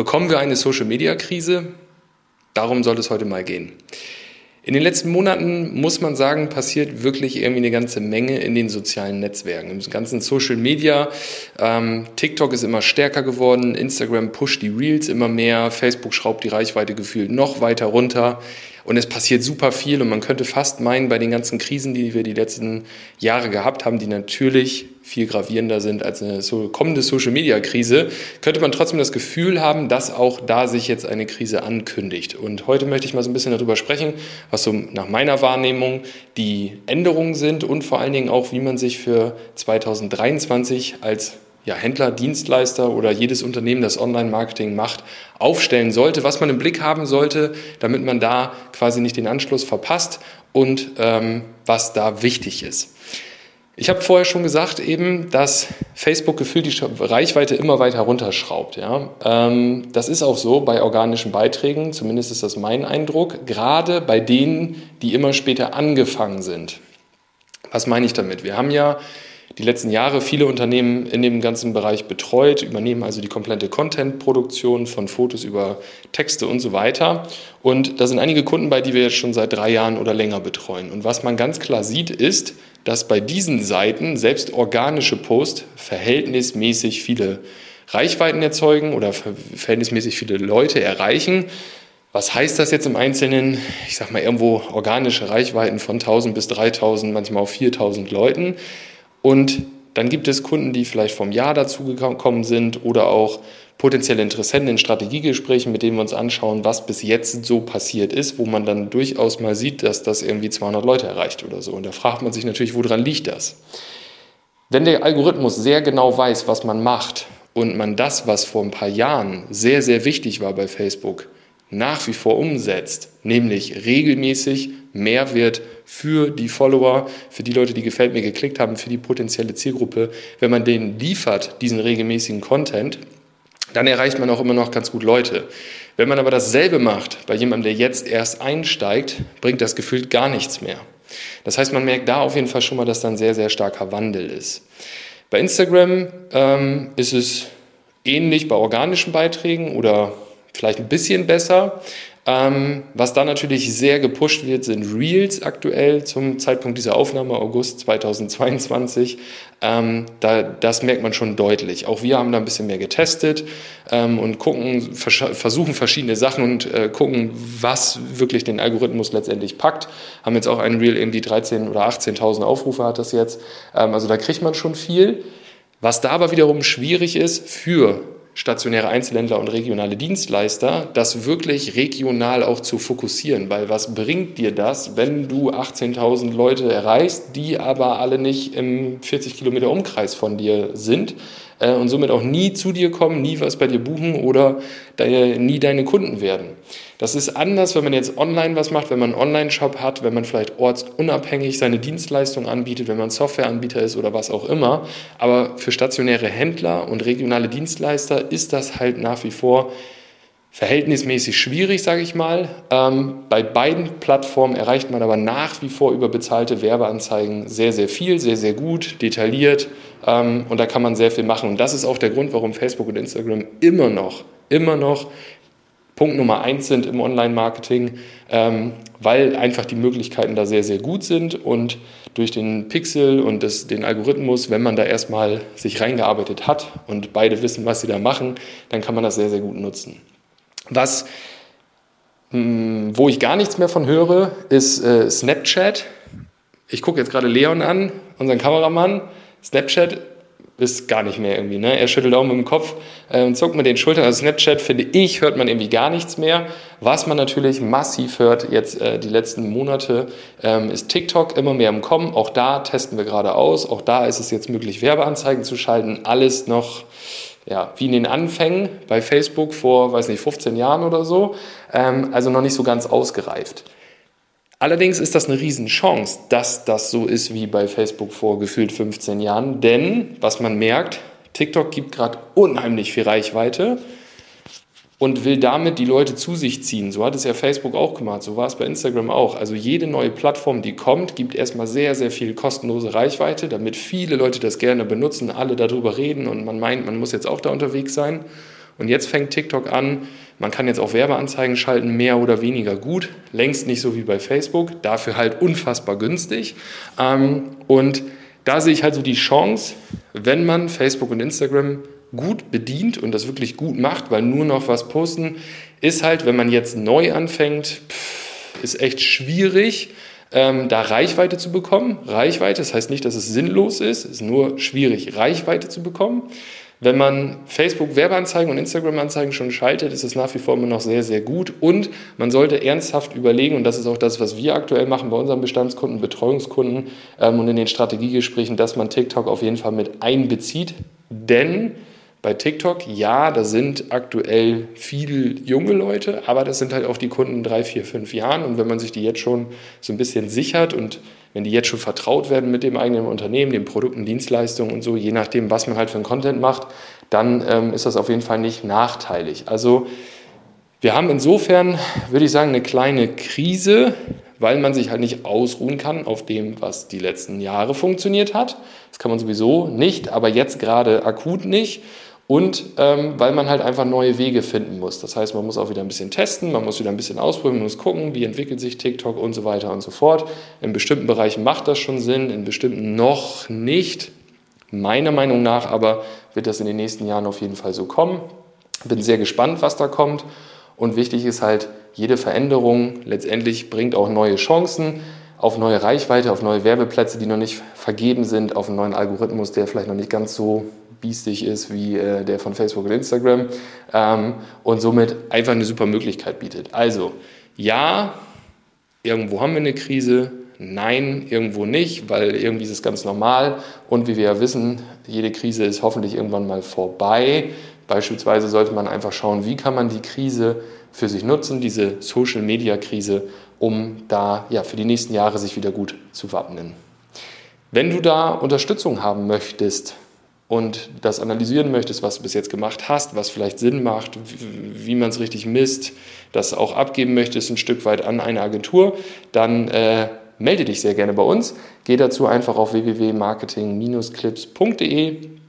Bekommen wir eine Social-Media-Krise? Darum soll es heute mal gehen. In den letzten Monaten muss man sagen, passiert wirklich irgendwie eine ganze Menge in den sozialen Netzwerken, im ganzen Social Media. Ähm, TikTok ist immer stärker geworden, Instagram pusht die Reels immer mehr, Facebook schraubt die Reichweite gefühlt noch weiter runter. Und es passiert super viel und man könnte fast meinen, bei den ganzen Krisen, die wir die letzten Jahre gehabt haben, die natürlich viel gravierender sind als eine so kommende Social-Media-Krise, könnte man trotzdem das Gefühl haben, dass auch da sich jetzt eine Krise ankündigt. Und heute möchte ich mal so ein bisschen darüber sprechen, was so nach meiner Wahrnehmung die Änderungen sind und vor allen Dingen auch, wie man sich für 2023 als ja, Händler, Dienstleister oder jedes Unternehmen, das Online-Marketing macht, aufstellen sollte, was man im Blick haben sollte, damit man da quasi nicht den Anschluss verpasst und ähm, was da wichtig ist. Ich habe vorher schon gesagt eben, dass Facebook gefühlt die Reichweite immer weiter runterschraubt. Ja? Ähm, das ist auch so bei organischen Beiträgen, zumindest ist das mein Eindruck, gerade bei denen, die immer später angefangen sind. Was meine ich damit? Wir haben ja die letzten Jahre viele Unternehmen in dem ganzen Bereich betreut, übernehmen also die komplette Content-Produktion von Fotos über Texte und so weiter. Und da sind einige Kunden bei, die wir jetzt schon seit drei Jahren oder länger betreuen. Und was man ganz klar sieht, ist, dass bei diesen Seiten selbst organische Posts verhältnismäßig viele Reichweiten erzeugen oder verhältnismäßig viele Leute erreichen. Was heißt das jetzt im Einzelnen? Ich sage mal irgendwo organische Reichweiten von 1000 bis 3000, manchmal auch 4000 Leuten. Und dann gibt es Kunden, die vielleicht vom Jahr dazugekommen sind oder auch potenzielle Interessenten in Strategiegesprächen, mit denen wir uns anschauen, was bis jetzt so passiert ist, wo man dann durchaus mal sieht, dass das irgendwie 200 Leute erreicht oder so. Und da fragt man sich natürlich, woran liegt das? Wenn der Algorithmus sehr genau weiß, was man macht und man das, was vor ein paar Jahren sehr, sehr wichtig war bei Facebook, nach wie vor umsetzt, nämlich regelmäßig Mehrwert für die Follower, für die Leute, die gefällt mir geklickt haben, für die potenzielle Zielgruppe, wenn man denen liefert, diesen regelmäßigen Content, dann erreicht man auch immer noch ganz gut Leute. Wenn man aber dasselbe macht bei jemandem, der jetzt erst einsteigt, bringt das gefühlt gar nichts mehr. Das heißt, man merkt da auf jeden Fall schon mal, dass da ein sehr, sehr starker Wandel ist. Bei Instagram ähm, ist es ähnlich bei organischen Beiträgen oder vielleicht ein bisschen besser. Ähm, was da natürlich sehr gepusht wird, sind Reels aktuell zum Zeitpunkt dieser Aufnahme, August 2022. Ähm, da, das merkt man schon deutlich. Auch wir haben da ein bisschen mehr getestet ähm, und gucken, versuchen verschiedene Sachen und äh, gucken, was wirklich den Algorithmus letztendlich packt. Haben jetzt auch ein Reel irgendwie 13.000 oder 18.000 Aufrufe hat das jetzt. Ähm, also da kriegt man schon viel. Was da aber wiederum schwierig ist für stationäre Einzelhändler und regionale Dienstleister, das wirklich regional auch zu fokussieren. Weil was bringt dir das, wenn du 18.000 Leute erreichst, die aber alle nicht im 40 Kilometer Umkreis von dir sind äh, und somit auch nie zu dir kommen, nie was bei dir buchen oder deine, nie deine Kunden werden? Das ist anders, wenn man jetzt online was macht, wenn man einen Online-Shop hat, wenn man vielleicht ortsunabhängig seine Dienstleistung anbietet, wenn man Softwareanbieter ist oder was auch immer. Aber für stationäre Händler und regionale Dienstleister ist das halt nach wie vor verhältnismäßig schwierig, sage ich mal. Ähm, bei beiden Plattformen erreicht man aber nach wie vor über bezahlte Werbeanzeigen sehr, sehr viel, sehr, sehr gut, detailliert ähm, und da kann man sehr viel machen. Und das ist auch der Grund, warum Facebook und Instagram immer noch, immer noch Punkt Nummer eins sind im Online-Marketing, ähm, weil einfach die Möglichkeiten da sehr, sehr gut sind und durch den Pixel und das, den Algorithmus, wenn man da erstmal sich reingearbeitet hat und beide wissen, was sie da machen, dann kann man das sehr, sehr gut nutzen. Was, mh, hm, wo ich gar nichts mehr von höre, ist äh, Snapchat. Ich gucke jetzt gerade Leon an, unseren Kameramann. Snapchat ist gar nicht mehr irgendwie. Ne? Er schüttelt auch mit dem Kopf äh, und zuckt mit den Schultern. Also Snapchat, finde ich, hört man irgendwie gar nichts mehr. Was man natürlich massiv hört jetzt äh, die letzten Monate, ähm, ist TikTok immer mehr im Kommen. Auch da testen wir gerade aus. Auch da ist es jetzt möglich, Werbeanzeigen zu schalten. Alles noch ja, wie in den Anfängen bei Facebook vor, weiß nicht, 15 Jahren oder so. Ähm, also noch nicht so ganz ausgereift. Allerdings ist das eine Riesenchance, dass das so ist wie bei Facebook vor gefühlt 15 Jahren, denn was man merkt, TikTok gibt gerade unheimlich viel Reichweite und will damit die Leute zu sich ziehen. So hat es ja Facebook auch gemacht, so war es bei Instagram auch. Also jede neue Plattform, die kommt, gibt erstmal sehr, sehr viel kostenlose Reichweite, damit viele Leute das gerne benutzen, alle darüber reden und man meint, man muss jetzt auch da unterwegs sein. Und jetzt fängt TikTok an, man kann jetzt auch Werbeanzeigen schalten, mehr oder weniger gut. Längst nicht so wie bei Facebook, dafür halt unfassbar günstig. Ähm, und da sehe ich halt so die Chance, wenn man Facebook und Instagram gut bedient und das wirklich gut macht, weil nur noch was posten, ist halt, wenn man jetzt neu anfängt, ist echt schwierig, ähm, da Reichweite zu bekommen. Reichweite, das heißt nicht, dass es sinnlos ist, ist nur schwierig, Reichweite zu bekommen. Wenn man Facebook-Werbeanzeigen und Instagram-Anzeigen schon schaltet, ist es nach wie vor immer noch sehr, sehr gut. Und man sollte ernsthaft überlegen, und das ist auch das, was wir aktuell machen bei unseren Bestandskunden, Betreuungskunden ähm, und in den Strategiegesprächen, dass man TikTok auf jeden Fall mit einbezieht. Denn bei TikTok, ja, da sind aktuell viele junge Leute, aber das sind halt auch die Kunden drei, vier, fünf Jahren. Und wenn man sich die jetzt schon so ein bisschen sichert und wenn die jetzt schon vertraut werden mit dem eigenen Unternehmen, den Produkten, Dienstleistungen und so, je nachdem, was man halt für einen Content macht, dann ähm, ist das auf jeden Fall nicht nachteilig. Also wir haben insofern, würde ich sagen, eine kleine Krise, weil man sich halt nicht ausruhen kann auf dem, was die letzten Jahre funktioniert hat. Das kann man sowieso nicht, aber jetzt gerade akut nicht und ähm, weil man halt einfach neue Wege finden muss. Das heißt, man muss auch wieder ein bisschen testen, man muss wieder ein bisschen ausprobieren, man muss gucken, wie entwickelt sich TikTok und so weiter und so fort. In bestimmten Bereichen macht das schon Sinn, in bestimmten noch nicht. Meiner Meinung nach aber wird das in den nächsten Jahren auf jeden Fall so kommen. Bin sehr gespannt, was da kommt. Und wichtig ist halt, jede Veränderung letztendlich bringt auch neue Chancen auf neue Reichweite, auf neue Werbeplätze, die noch nicht vergeben sind, auf einen neuen Algorithmus, der vielleicht noch nicht ganz so biestig ist wie äh, der von Facebook und Instagram ähm, und somit einfach eine super Möglichkeit bietet. Also ja, irgendwo haben wir eine Krise, nein, irgendwo nicht, weil irgendwie ist es ganz normal und wie wir ja wissen, jede Krise ist hoffentlich irgendwann mal vorbei. Beispielsweise sollte man einfach schauen, wie kann man die Krise für sich nutzen, diese Social-Media-Krise, um da ja, für die nächsten Jahre sich wieder gut zu wappnen. Wenn du da Unterstützung haben möchtest, und das analysieren möchtest, was du bis jetzt gemacht hast, was vielleicht Sinn macht, wie, man es richtig misst, das auch abgeben möchtest ein Stück weit an eine Agentur, dann äh, melde dich sehr gerne bei uns. Geh dazu einfach auf www.marketing-clips.de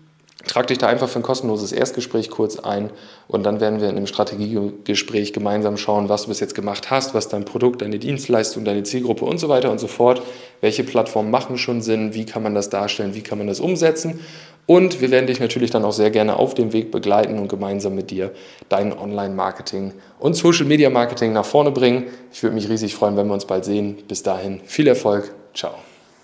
Trag dich da einfach für ein kostenloses Erstgespräch kurz ein und dann werden wir in einem Strategiegespräch gemeinsam schauen, was du bis jetzt gemacht hast, was dein Produkt, deine Dienstleistung, deine Zielgruppe und so weiter und so fort, welche Plattformen machen schon Sinn, wie kann man das darstellen, wie kann man das umsetzen und wir werden dich natürlich dann auch sehr gerne auf dem Weg begleiten und gemeinsam mit dir dein Online-Marketing und Social-Media-Marketing nach vorne bringen. Ich würde mich riesig freuen, wenn wir uns bald sehen. Bis dahin viel Erfolg. Ciao.